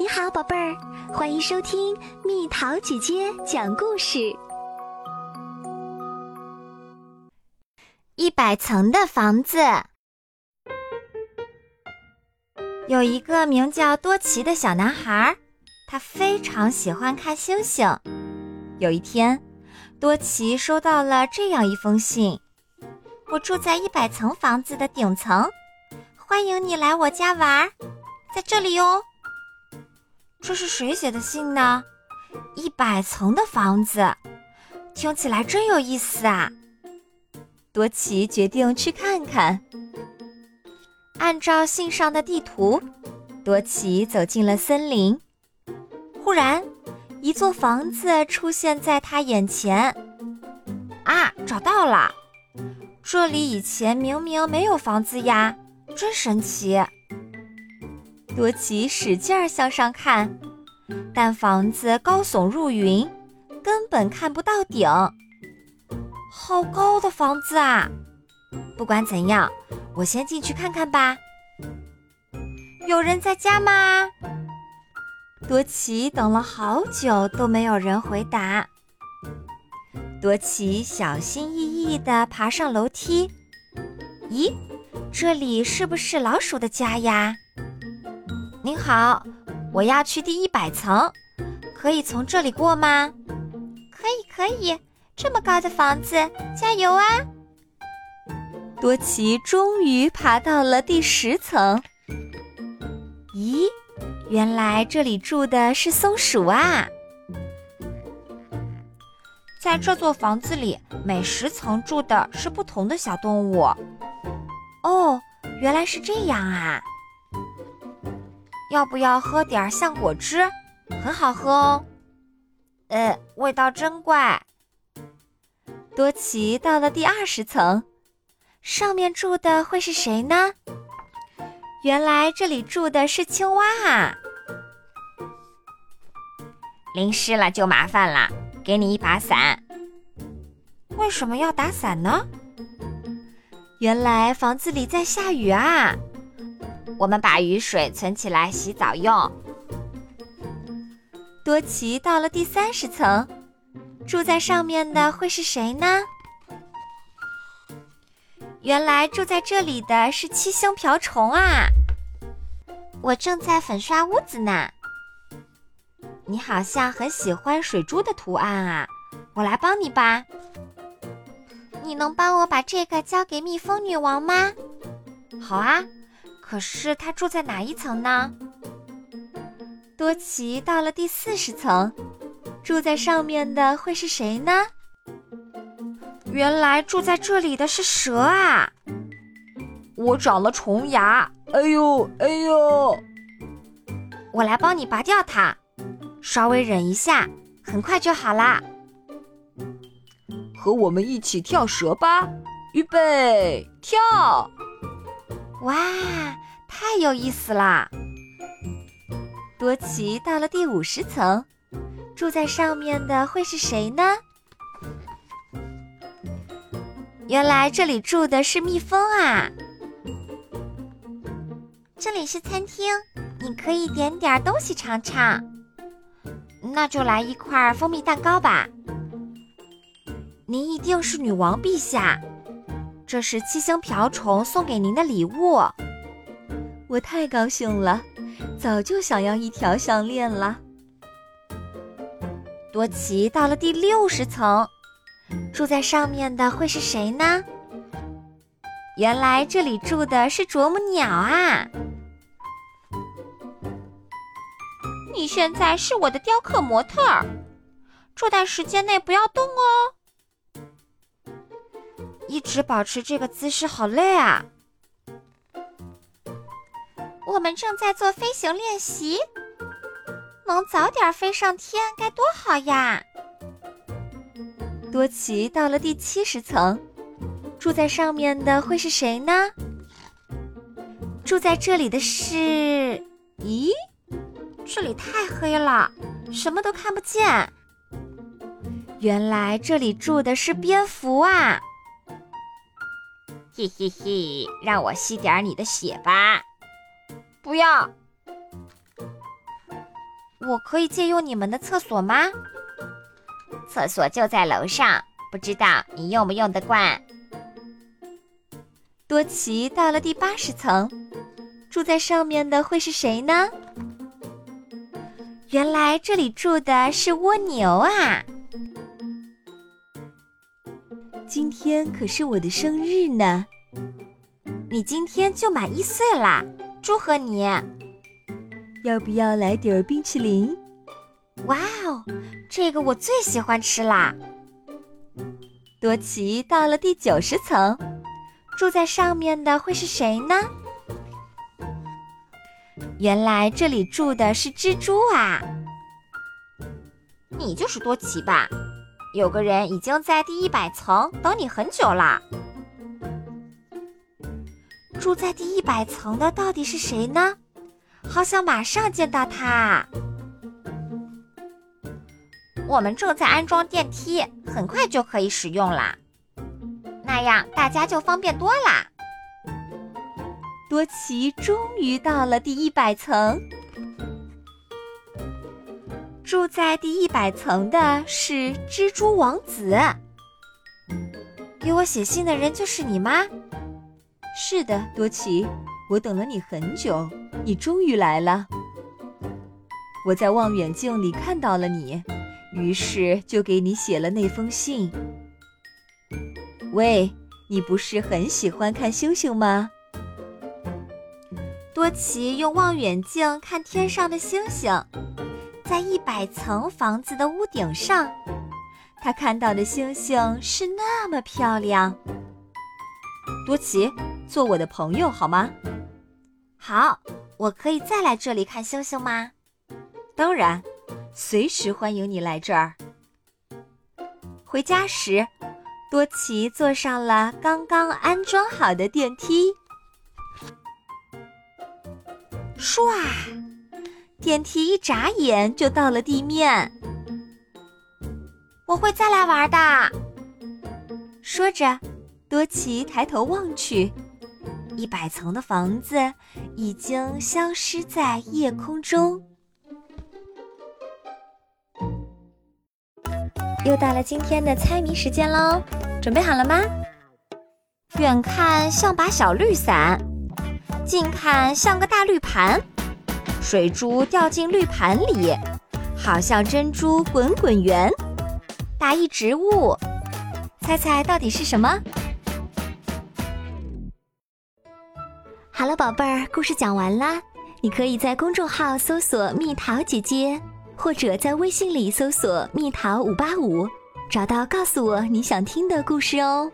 你好，宝贝儿，欢迎收听蜜桃姐姐讲故事。一百层的房子，有一个名叫多奇的小男孩，他非常喜欢看星星。有一天，多奇收到了这样一封信：“我住在一百层房子的顶层，欢迎你来我家玩，在这里哟。”这是谁写的信呢？一百层的房子，听起来真有意思啊！多奇决定去看看。按照信上的地图，多奇走进了森林。忽然，一座房子出现在他眼前。啊，找到了！这里以前明明没有房子呀，真神奇！多奇使劲儿向上看，但房子高耸入云，根本看不到顶。好高的房子啊！不管怎样，我先进去看看吧。有人在家吗？多奇等了好久都没有人回答。多奇小心翼翼地爬上楼梯。咦，这里是不是老鼠的家呀？您好，我要去第一百层，可以从这里过吗？可以，可以，这么高的房子，加油啊！多奇终于爬到了第十层。咦，原来这里住的是松鼠啊！在这座房子里，每十层住的是不同的小动物。哦，原来是这样啊！要不要喝点橡果汁？很好喝哦。呃，味道真怪。多奇到了第二十层，上面住的会是谁呢？原来这里住的是青蛙啊！淋湿了就麻烦了，给你一把伞。为什么要打伞呢？原来房子里在下雨啊！我们把雨水存起来洗澡用。多奇到了第三十层，住在上面的会是谁呢？原来住在这里的是七星瓢虫啊！我正在粉刷屋子呢。你好像很喜欢水珠的图案啊，我来帮你吧。你能帮我把这个交给蜜蜂女王吗？好啊。可是他住在哪一层呢？多奇到了第四十层，住在上面的会是谁呢？原来住在这里的是蛇啊！我长了虫牙，哎呦哎呦！我来帮你拔掉它，稍微忍一下，很快就好啦。和我们一起跳蛇吧，预备跳！哇，太有意思啦！多奇到了第五十层，住在上面的会是谁呢？原来这里住的是蜜蜂啊！这里是餐厅，你可以点点东西尝尝。那就来一块蜂蜜蛋糕吧。您一定是女王陛下。这是七星瓢虫送给您的礼物，我太高兴了，早就想要一条项链了。多奇到了第六十层，住在上面的会是谁呢？原来这里住的是啄木鸟啊！你现在是我的雕刻模特儿，这段时间内不要动哦。一直保持这个姿势好累啊！我们正在做飞行练习，能早点飞上天该多好呀！多奇到了第七十层，住在上面的会是谁呢？住在这里的是……咦，这里太黑了，什么都看不见。原来这里住的是蝙蝠啊！嘿嘿嘿，让我吸点你的血吧！不要。我可以借用你们的厕所吗？厕所就在楼上，不知道你用不用得惯。多奇到了第八十层，住在上面的会是谁呢？原来这里住的是蜗牛啊！今天可是我的生日呢，你今天就满一岁啦，祝贺你！要不要来点冰淇淋？哇哦，这个我最喜欢吃啦！多奇到了第九十层，住在上面的会是谁呢？原来这里住的是蜘蛛啊！你就是多奇吧？有个人已经在第一百层等你很久啦。住在第一百层的到底是谁呢？好想马上见到他。我们正在安装电梯，很快就可以使用啦。那样大家就方便多啦。多奇终于到了第一百层。住在第一百层的是蜘蛛王子。给我写信的人就是你吗？是的，多奇，我等了你很久，你终于来了。我在望远镜里看到了你，于是就给你写了那封信。喂，你不是很喜欢看星星吗？多奇用望远镜看天上的星星。在一百层房子的屋顶上，他看到的星星是那么漂亮。多奇，做我的朋友好吗？好，我可以再来这里看星星吗？当然，随时欢迎你来这儿。回家时，多奇坐上了刚刚安装好的电梯，唰。电梯一眨眼就到了地面，我会再来玩的。说着，多奇抬头望去，一百层的房子已经消失在夜空中。又到了今天的猜谜时间喽，准备好了吗？远看像把小绿伞，近看像个大绿盘。水珠掉进绿盘里，好像珍珠滚滚圆。答一植物，猜猜到底是什么？好了，宝贝儿，故事讲完啦。你可以在公众号搜索“蜜桃姐姐”，或者在微信里搜索“蜜桃五八五”，找到告诉我你想听的故事哦。